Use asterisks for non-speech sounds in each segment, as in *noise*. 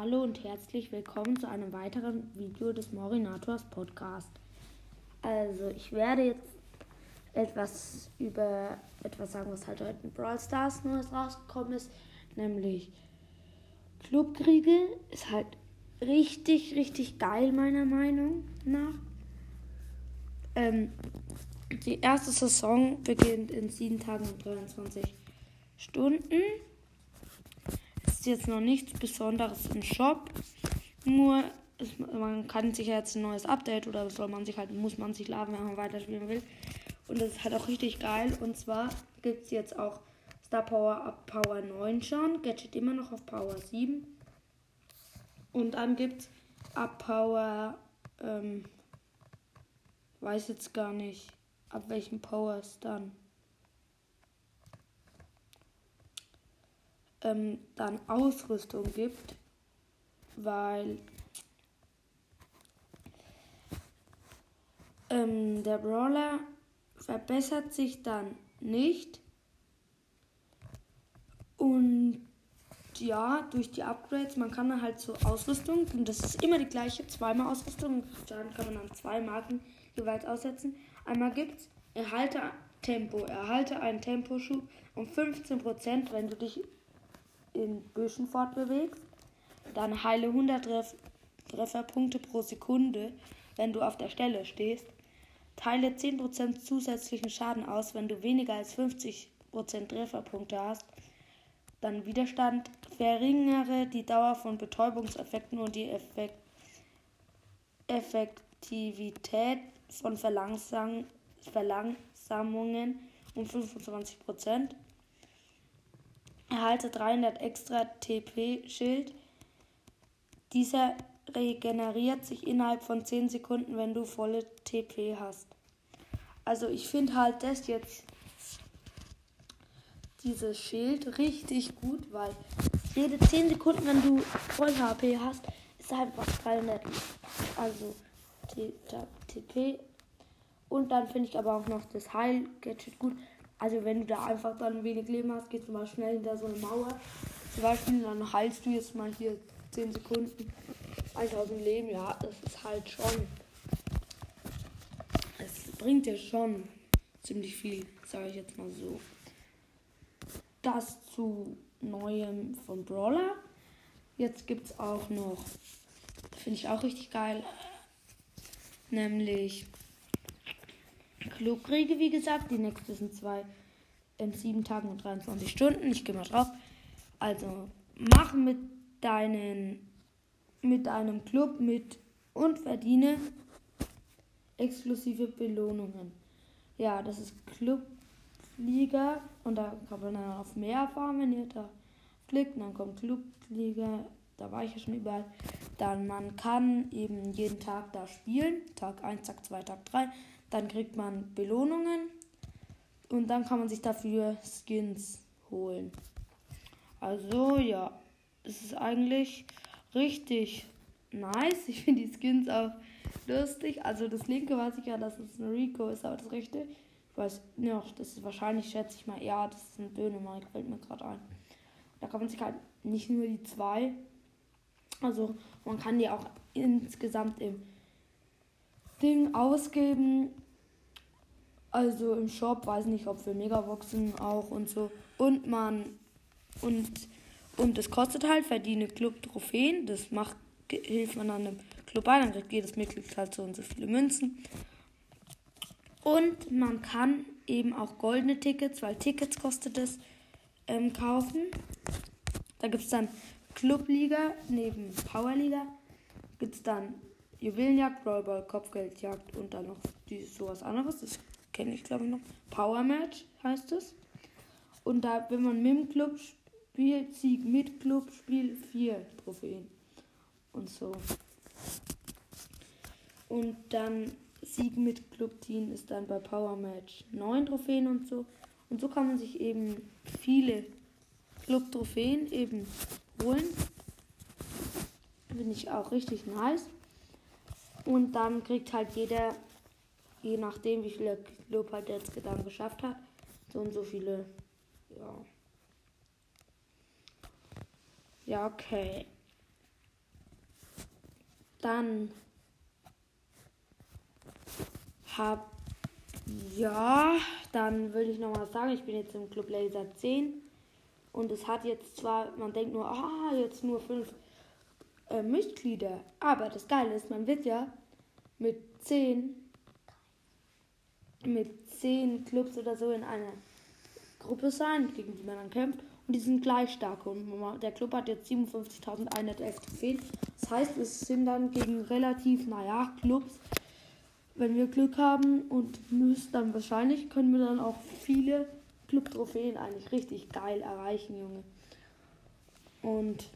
Hallo und herzlich willkommen zu einem weiteren Video des Morinators Podcast. Also, ich werde jetzt etwas über etwas sagen, was halt heute in Brawl Stars Neues rausgekommen ist, nämlich Clubkriege ist halt richtig, richtig geil, meiner Meinung nach. Ähm, die erste Saison beginnt in 7 Tagen und 23 Stunden. Ist jetzt noch nichts Besonderes im Shop. Nur ist, man kann sich jetzt ein neues Update oder soll man sich halt, muss man sich laden, wenn man weiterspielen will. Und das ist halt auch richtig geil. Und zwar gibt es jetzt auch Star Power ab Power 9 schon. Gadget immer noch auf Power 7. Und dann gibt es ab Power, ähm, weiß jetzt gar nicht, ab welchen Powers dann. Ähm, dann Ausrüstung gibt, weil ähm, der Brawler verbessert sich dann nicht und ja, durch die Upgrades, man kann dann halt so Ausrüstung, und das ist immer die gleiche, zweimal Ausrüstung, dann kann man dann zwei Marken jeweils aussetzen. Einmal gibt's erhalte Tempo, erhalte einen Temposchub um 15%, wenn du dich in Büschen fortbewegst. Dann heile 100 Treff Trefferpunkte pro Sekunde, wenn du auf der Stelle stehst. Teile 10% zusätzlichen Schaden aus, wenn du weniger als 50% Trefferpunkte hast. Dann Widerstand. Verringere die Dauer von Betäubungseffekten und die Effekt Effektivität von Verlangsam Verlangsamungen um 25%. Erhalte 300 extra TP-Schild. Dieser regeneriert sich innerhalb von 10 Sekunden, wenn du volle TP hast. Also ich finde halt das jetzt, dieses Schild richtig gut, weil jede 10 Sekunden, wenn du voll HP hast, ist einfach 300. Also TP. Und dann finde ich aber auch noch das Heil-Gadget gut. Also wenn du da einfach dann wenig Leben hast, gehst du mal schnell hinter so eine Mauer. Zum Beispiel, dann heilst du jetzt mal hier 10 Sekunden. 1000 Leben, ja, das ist halt schon. Es bringt dir schon ziemlich viel, sage ich jetzt mal so. Das zu neuem von Brawler. Jetzt gibt es auch noch, finde ich auch richtig geil, nämlich Clubkriege, wie gesagt. Die nächste sind zwei in sieben Tagen und 23 Stunden. Ich gehe mal drauf. Also, mach mit deinen mit einem Club mit und verdiene exklusive Belohnungen. Ja, das ist Clubliga und da kann man dann auf mehr erfahren, wenn ihr da klickt. Und dann kommt Clubliga, da war ich ja schon überall. Dann man kann eben jeden Tag da spielen, Tag 1, Tag 2, Tag 3. Dann kriegt man Belohnungen und dann kann man sich dafür Skins holen. Also ja, es ist eigentlich richtig nice. Ich finde die Skins auch lustig. Also das linke weiß ich ja, dass es ein Rico ist, aber das rechte, ich weiß noch, das ist wahrscheinlich, schätze ich mal, ja, das ist ein Dönemark, fällt mir gerade ein. Da kann man sich halt nicht nur die zwei, also man kann die auch insgesamt im Ding ausgeben. Also im Shop, weiß nicht, ob für Megaboxen auch und so. Und man und und es kostet halt, verdiene Club Trophäen. Das macht, hilft man an einem Club bei, dann kriegt jedes Mitglied halt so und so viele Münzen. Und man kann eben auch goldene Tickets, weil Tickets kostet es, ähm, kaufen. Da gibt es dann Clubliga neben Powerliga. Gibt es dann Juwelenjagd, Brawlball, Kopfgeldjagd und dann noch die, sowas anderes. Das kenne ich glaube ich noch. Power Match heißt es. Und da, wenn man mit dem Club Spiel, Sieg mit Club, Spiel 4 Trophäen. Und so. Und dann Sieg mit Club Team ist dann bei Power Match 9 Trophäen und so. Und so kann man sich eben viele Club Trophäen eben holen. Finde ich auch richtig nice. Und dann kriegt halt jeder, je nachdem wie viele Club halt jetzt dann geschafft hat, so und so viele, ja. Ja, okay. dann hab ja, dann würde ich nochmal sagen, ich bin jetzt im Club Laser 10 und es hat jetzt zwar, man denkt nur, ah, jetzt nur fünf äh, Mitglieder, aber das Geile ist, man wird ja mit 10 mit 10 Clubs oder so in einer Gruppe sein, gegen die man dann kämpft und die sind gleich stark und der Club hat jetzt 57.111 Trophäen. Das heißt, es sind dann gegen relativ, naja, Clubs wenn wir Glück haben und müssen, dann wahrscheinlich können wir dann auch viele Club-Trophäen eigentlich richtig geil erreichen, Junge. Und,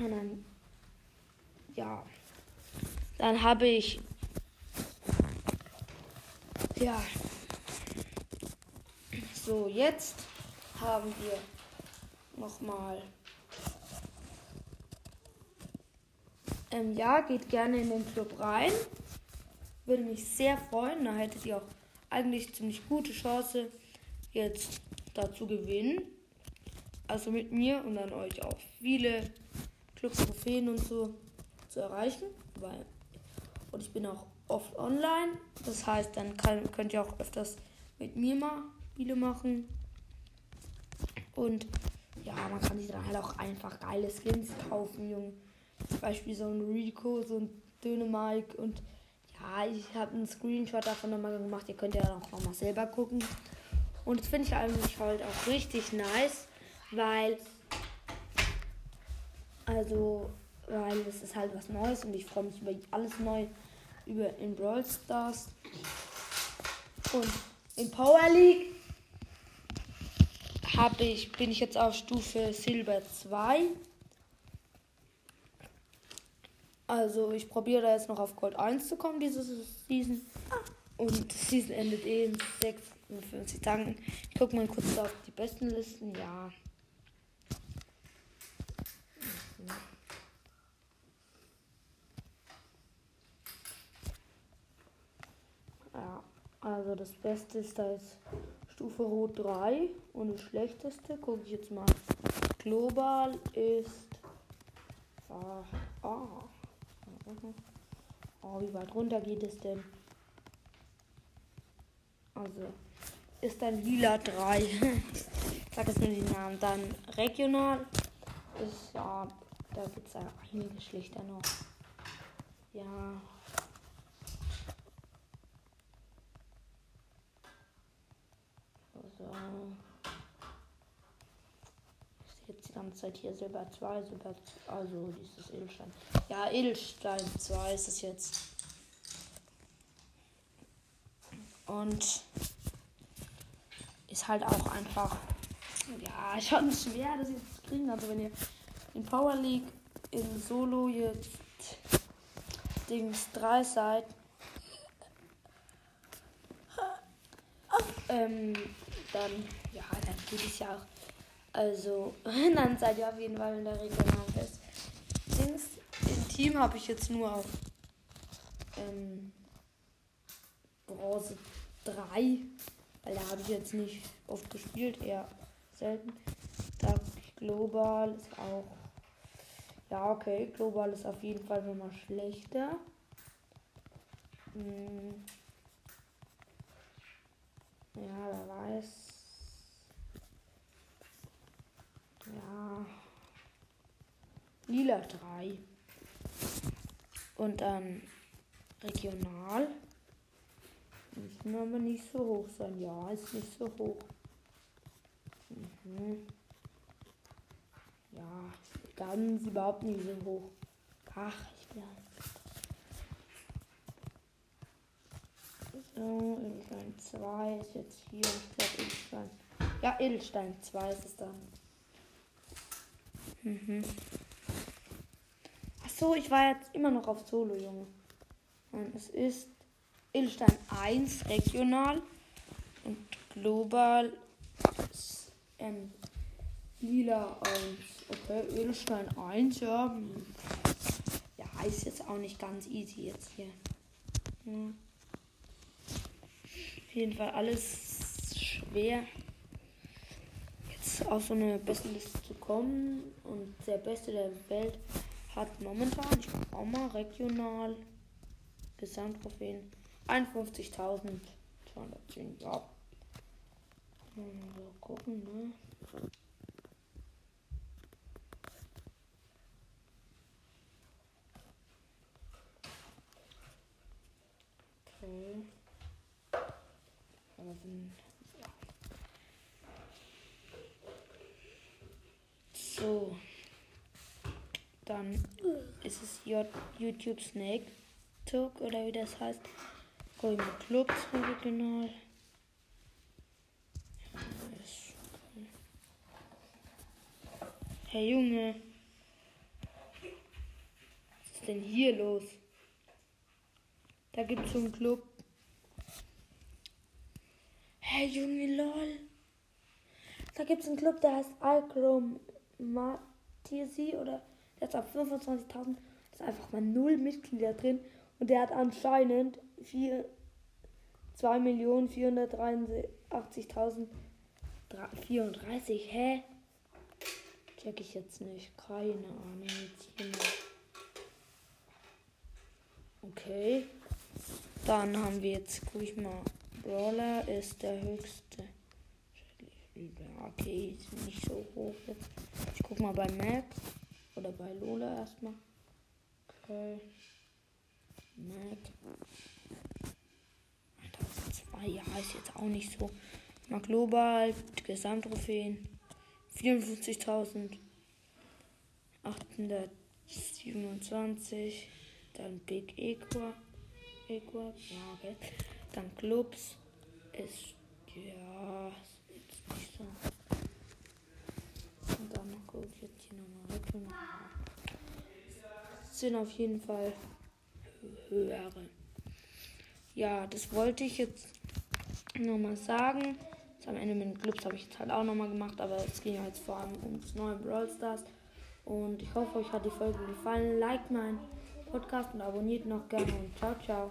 und dann, ja, dann habe ich, ja, so jetzt haben wir nochmal, ähm, ja, geht gerne in den Club rein. Würde mich sehr freuen. Da hättet ihr auch eigentlich ziemlich gute Chance, jetzt dazu gewinnen. Also mit mir und dann euch auch viele Club-Trophäen und so zu erreichen. Weil, und ich bin auch oft online. Das heißt, dann kann, könnt ihr auch öfters mit mir mal Spiele machen. Und ja, man kann sich dann halt auch einfach geile Skins kaufen, Junge. Zum Beispiel so ein Rico, so ein Dönemike und ja, ich habe einen Screenshot davon nochmal gemacht. Ihr könnt ja auch nochmal selber gucken. Und das finde ich eigentlich halt auch richtig nice, weil. Also, weil es ist halt was Neues und ich freue mich über alles neu über in Brawl Stars. Und in Power League habe ich, bin ich jetzt auf Stufe Silber 2. Also ich probiere da jetzt noch auf Gold 1 zu kommen, diese Season. Und die Season endet eh in 56 Tagen. Ich gucke mal kurz auf die besten Listen. Ja, also das Beste ist da jetzt Stufe Rot 3 und das Schlechteste, gucke ich jetzt mal. Global ist. Ah, ah. Oh, wie weit runter geht es denn? Also, ist dann Lila 3. *laughs* Sag jetzt nur die Namen. Dann regional ist ja, da gibt es einige schlichter noch. Ja. Also. Jetzt die ganze Zeit hier Silber 2, Silber 2, also dieses Edelstein. Ja, Edelstein 2 ist es jetzt. Und ist halt auch einfach, ja, *laughs* schon schwer, das jetzt zu kriegen. Also wenn ihr in Power League in Solo jetzt Dings 3 seid, *laughs* ähm, dann, ja, dann geht es ja auch. Also, *laughs* dann seid ihr auf jeden Fall in der regionalen Fest. Dings im Team habe ich jetzt nur auf ähm, Bronze 3, weil da habe ich jetzt nicht oft gespielt, eher selten. Da Global ist auch. Ja, okay, Global ist auf jeden Fall nochmal schlechter. Hm. Ja, wer weiß. Ja. Lila 3. Und dann regional. Müssen aber nicht so hoch sein. Ja, ist nicht so hoch. Mhm. Ja, ganz überhaupt nicht so hoch. Ach, ich bin So, Edelstein 2 ist jetzt hier. Ich glaube Edelstein. Ja, Edelstein 2 ist es dann. Mhm. Ach so, ich war jetzt immer noch auf Solo, Junge. Und es ist Edelstein 1 regional und global ähm, lila 1. Okay, Edelstein 1, ja. Ja, ist jetzt auch nicht ganz easy jetzt hier. Ja. Jeden Fall alles schwer jetzt auf so eine Bestenliste zu kommen. Und der Beste der Welt hat momentan, ich guck auch mal, regional Gesamttrophäen 51.210. Ja. Mal gucken, ne? Okay. Aber ja. So. Dann ist es YouTube Snake Talk oder wie das heißt. Mal Clubs regional. Hey Junge. Was ist denn hier los? Da gibt es so einen Club. Hey Junge, lol. Da gibt es einen Club, der heißt Alchromatisi oder der auf 25.000. Da ist einfach mal null Mitglieder drin. Und der hat anscheinend 2.483.034. Hä? Check ich jetzt nicht. Keine Ahnung. Okay. Dann haben wir jetzt, guck ich mal, Brawler ist der höchste. Okay, ist nicht so hoch. Ich guck mal bei Max oder bei Lola erstmal. Okay. Mac. 1002, ja, ist jetzt auch nicht so. Mal global, Gesamttrophäen 54.827. Dann Big Equa. Equa, ja, okay. Dann Clubs ist, ja, ist nicht so. Und dann gucke ich jetzt hier nochmal weg. Sind auf jeden Fall höhere. Ja, das wollte ich jetzt nochmal sagen. Das am Ende mit den Clubs habe ich jetzt halt auch nochmal gemacht, aber es ging jetzt vor allem ums neue Brawl Stars. Und ich hoffe, euch hat die Folge gefallen. Liked meinen Podcast und abonniert noch gerne und ciao, ciao.